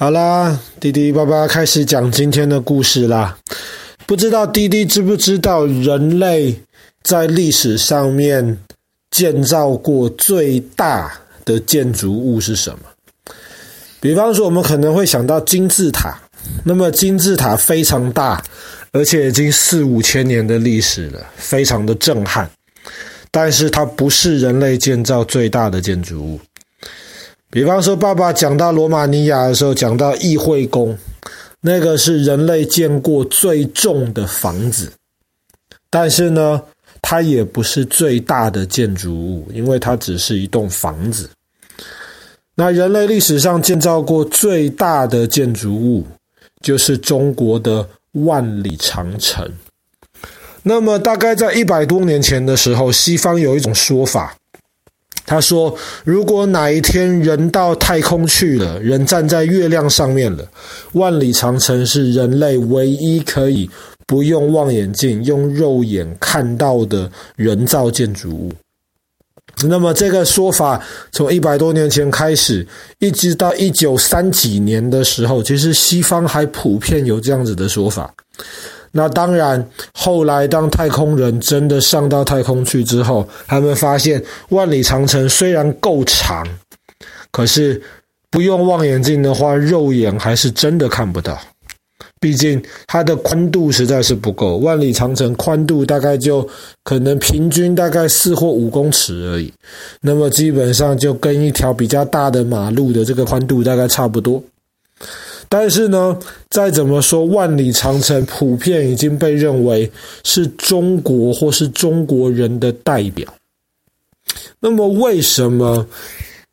好啦，滴滴爸爸开始讲今天的故事啦。不知道滴滴知不知道，人类在历史上面建造过最大的建筑物是什么？比方说，我们可能会想到金字塔。那么金字塔非常大，而且已经四五千年的历史了，非常的震撼。但是它不是人类建造最大的建筑物。比方说，爸爸讲到罗马尼亚的时候，讲到议会宫，那个是人类见过最重的房子，但是呢，它也不是最大的建筑物，因为它只是一栋房子。那人类历史上建造过最大的建筑物，就是中国的万里长城。那么，大概在一百多年前的时候，西方有一种说法。他说：“如果哪一天人到太空去了，人站在月亮上面了，万里长城是人类唯一可以不用望远镜、用肉眼看到的人造建筑物。那么这个说法从一百多年前开始，一直到一九三几年的时候，其实西方还普遍有这样子的说法。”那当然，后来当太空人真的上到太空去之后，他们发现万里长城虽然够长，可是不用望远镜的话，肉眼还是真的看不到。毕竟它的宽度实在是不够，万里长城宽度大概就可能平均大概四或五公尺而已。那么基本上就跟一条比较大的马路的这个宽度大概差不多。但是呢，再怎么说，万里长城普遍已经被认为是中国或是中国人的代表。那么，为什么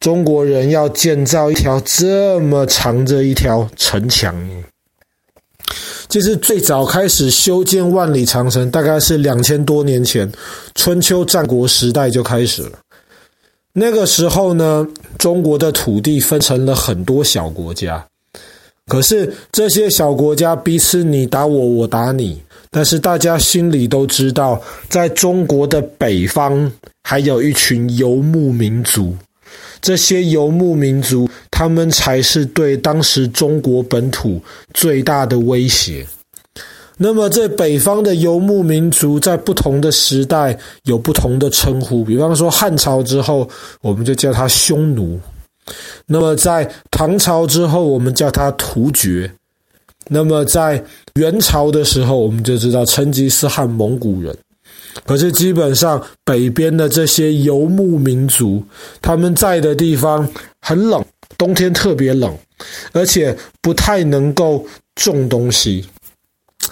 中国人要建造一条这么长的一条城墙呢？其实最早开始修建万里长城，大概是两千多年前，春秋战国时代就开始了。那个时候呢，中国的土地分成了很多小国家。可是这些小国家彼此你打我，我打你，但是大家心里都知道，在中国的北方还有一群游牧民族，这些游牧民族他们才是对当时中国本土最大的威胁。那么，在北方的游牧民族在不同的时代有不同的称呼，比方说汉朝之后，我们就叫他匈奴。那么在唐朝之后，我们叫它突厥；那么在元朝的时候，我们就知道成吉思汗蒙古人。可是基本上北边的这些游牧民族，他们在的地方很冷，冬天特别冷，而且不太能够种东西。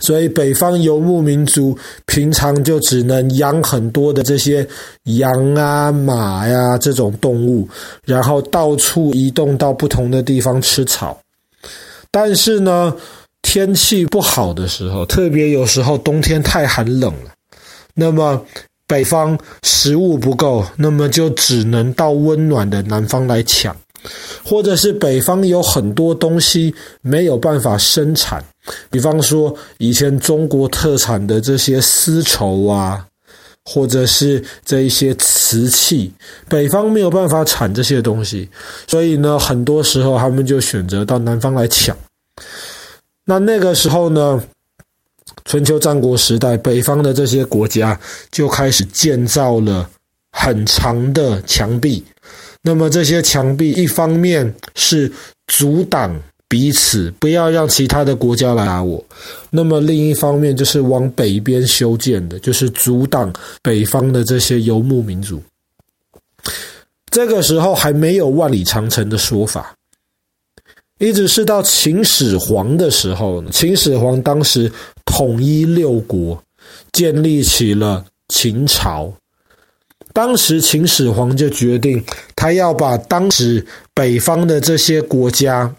所以，北方游牧民族平常就只能养很多的这些羊啊、马呀、这种动物，然后到处移动到不同的地方吃草。但是呢，天气不好的时候，特别有时候冬天太寒冷了，那么北方食物不够，那么就只能到温暖的南方来抢。或者是北方有很多东西没有办法生产，比方说以前中国特产的这些丝绸啊，或者是这一些瓷器，北方没有办法产这些东西，所以呢，很多时候他们就选择到南方来抢。那那个时候呢，春秋战国时代，北方的这些国家就开始建造了很长的墙壁。那么这些墙壁，一方面是阻挡彼此，不要让其他的国家来打我；那么另一方面就是往北边修建的，就是阻挡北方的这些游牧民族。这个时候还没有万里长城的说法，一直是到秦始皇的时候，秦始皇当时统一六国，建立起了秦朝。当时秦始皇就决定，他要把当时北方的这些国家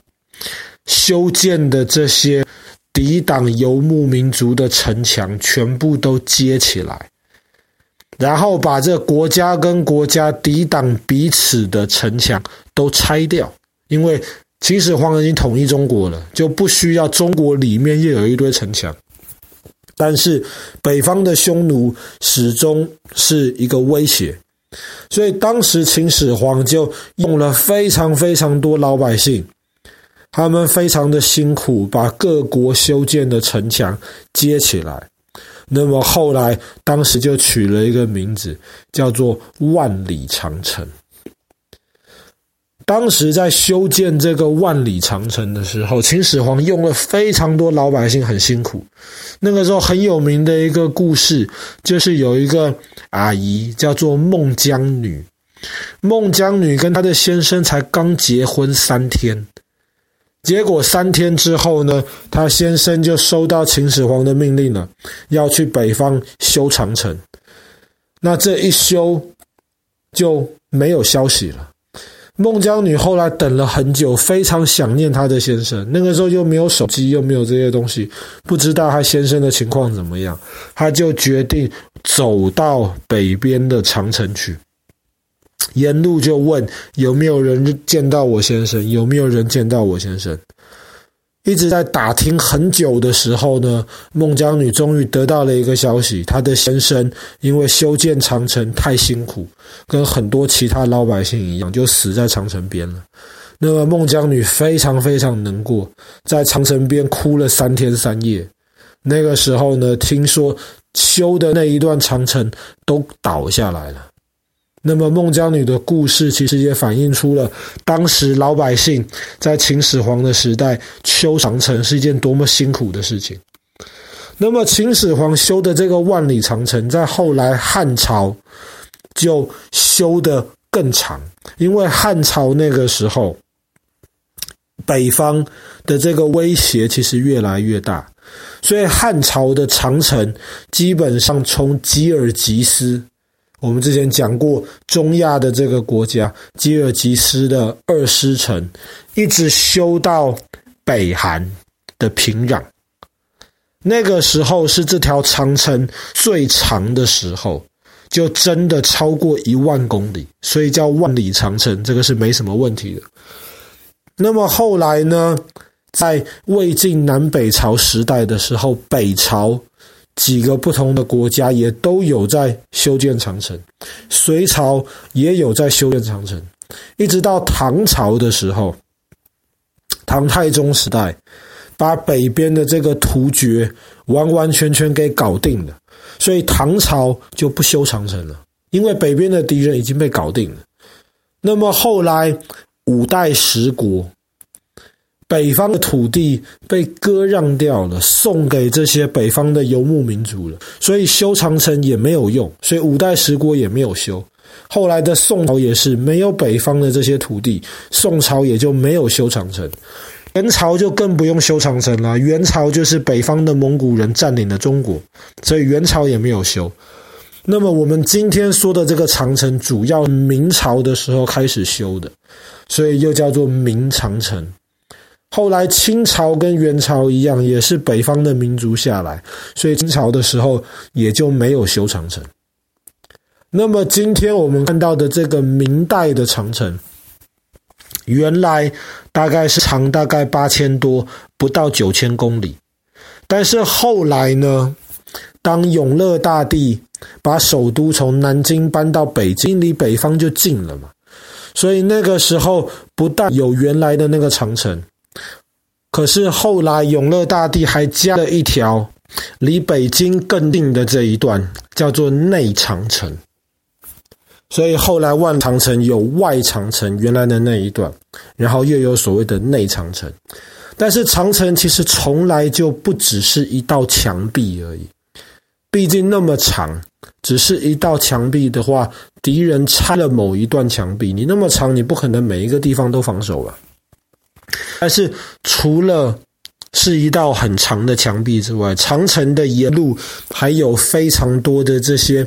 修建的这些抵挡游牧民族的城墙全部都接起来，然后把这国家跟国家抵挡彼此的城墙都拆掉，因为秦始皇已经统一中国了，就不需要中国里面又有一堆城墙。但是北方的匈奴始终是一个威胁，所以当时秦始皇就用了非常非常多老百姓，他们非常的辛苦，把各国修建的城墙接起来。那么后来，当时就取了一个名字，叫做万里长城。当时在修建这个万里长城的时候，秦始皇用了非常多老百姓，很辛苦。那个时候很有名的一个故事，就是有一个阿姨叫做孟姜女。孟姜女跟她的先生才刚结婚三天，结果三天之后呢，他先生就收到秦始皇的命令了，要去北方修长城。那这一修就没有消息了。孟姜女后来等了很久，非常想念她的先生。那个时候又没有手机，又没有这些东西，不知道她先生的情况怎么样，她就决定走到北边的长城去。沿路就问有没有人见到我先生，有没有人见到我先生。一直在打听很久的时候呢，孟姜女终于得到了一个消息：她的先生因为修建长城太辛苦，跟很多其他老百姓一样，就死在长城边了。那么孟姜女非常非常难过，在长城边哭了三天三夜。那个时候呢，听说修的那一段长城都倒下来了。那么孟姜女的故事其实也反映出了当时老百姓在秦始皇的时代修长城是一件多么辛苦的事情。那么秦始皇修的这个万里长城，在后来汉朝就修得更长，因为汉朝那个时候北方的这个威胁其实越来越大，所以汉朝的长城基本上从吉尔吉斯。我们之前讲过，中亚的这个国家吉尔吉斯的二师城，一直修到北韩的平壤。那个时候是这条长城最长的时候，就真的超过一万公里，所以叫万里长城，这个是没什么问题的。那么后来呢，在魏晋南北朝时代的时候，北朝。几个不同的国家也都有在修建长城，隋朝也有在修建长城，一直到唐朝的时候，唐太宗时代，把北边的这个突厥完完全全给搞定了，所以唐朝就不修长城了，因为北边的敌人已经被搞定了。那么后来五代十国。北方的土地被割让掉了，送给这些北方的游牧民族了，所以修长城也没有用，所以五代十国也没有修。后来的宋朝也是没有北方的这些土地，宋朝也就没有修长城。元朝就更不用修长城了，元朝就是北方的蒙古人占领了中国，所以元朝也没有修。那么我们今天说的这个长城，主要明朝的时候开始修的，所以又叫做明长城。后来清朝跟元朝一样，也是北方的民族下来，所以清朝的时候也就没有修长城。那么今天我们看到的这个明代的长城，原来大概是长大概八千多，不到九千公里。但是后来呢，当永乐大帝把首都从南京搬到北京，离北方就近了嘛，所以那个时候不但有原来的那个长城。可是后来，永乐大帝还加了一条离北京更近的这一段，叫做内长城。所以后来万长城有外长城原来的那一段，然后又有所谓的内长城。但是长城其实从来就不只是一道墙壁而已，毕竟那么长，只是一道墙壁的话，敌人拆了某一段墙壁，你那么长，你不可能每一个地方都防守吧？但是除了是一道很长的墙壁之外，长城的沿路还有非常多的这些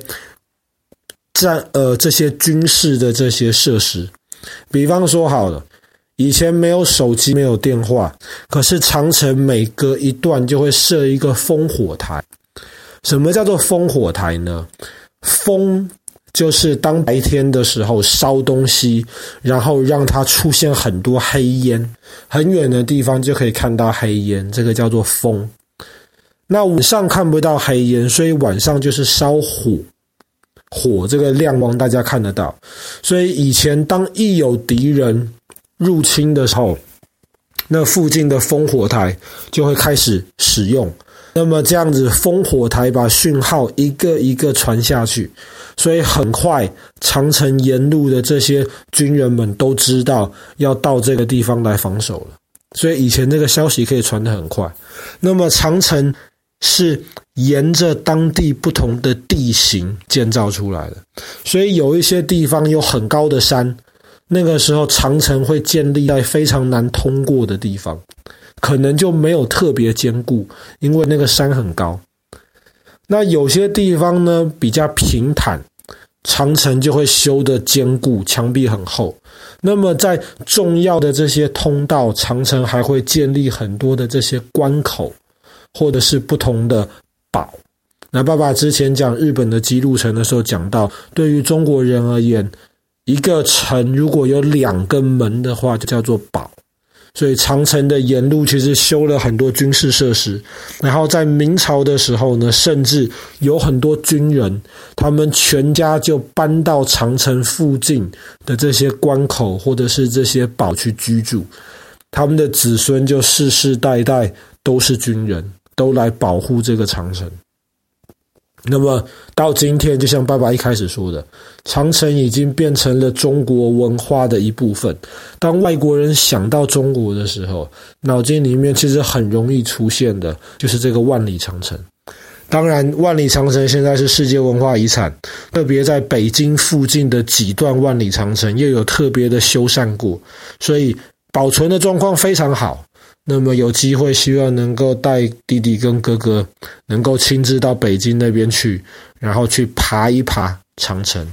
战呃这些军事的这些设施。比方说好了，以前没有手机，没有电话，可是长城每隔一段就会设一个烽火台。什么叫做烽火台呢？烽。就是当白天的时候烧东西，然后让它出现很多黑烟，很远的地方就可以看到黑烟，这个叫做烽。那晚上看不到黑烟，所以晚上就是烧火，火这个亮光大家看得到。所以以前当一有敌人入侵的时候，那附近的烽火台就会开始使用。那么这样子，烽火台把讯号一个一个传下去，所以很快长城沿路的这些军人们都知道要到这个地方来防守了。所以以前这个消息可以传得很快。那么长城是沿着当地不同的地形建造出来的，所以有一些地方有很高的山，那个时候长城会建立在非常难通过的地方。可能就没有特别坚固，因为那个山很高。那有些地方呢，比较平坦，长城就会修得坚固，墙壁很厚。那么在重要的这些通道，长城还会建立很多的这些关口，或者是不同的堡。那爸爸之前讲日本的姬路城的时候讲到，对于中国人而言，一个城如果有两个门的话，就叫做堡。所以长城的沿路其实修了很多军事设施，然后在明朝的时候呢，甚至有很多军人，他们全家就搬到长城附近的这些关口或者是这些堡去居住，他们的子孙就世世代代都是军人，都来保护这个长城。那么到今天，就像爸爸一开始说的，长城已经变成了中国文化的一部分。当外国人想到中国的时候，脑筋里面其实很容易出现的就是这个万里长城。当然，万里长城现在是世界文化遗产，特别在北京附近的几段万里长城又有特别的修缮过，所以保存的状况非常好。那么有机会，希望能够带弟弟跟哥哥，能够亲自到北京那边去，然后去爬一爬长城，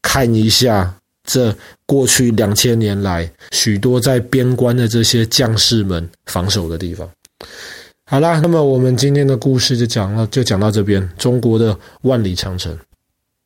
看一下这过去两千年来许多在边关的这些将士们防守的地方。好啦，那么我们今天的故事就讲了，就讲到这边，中国的万里长城。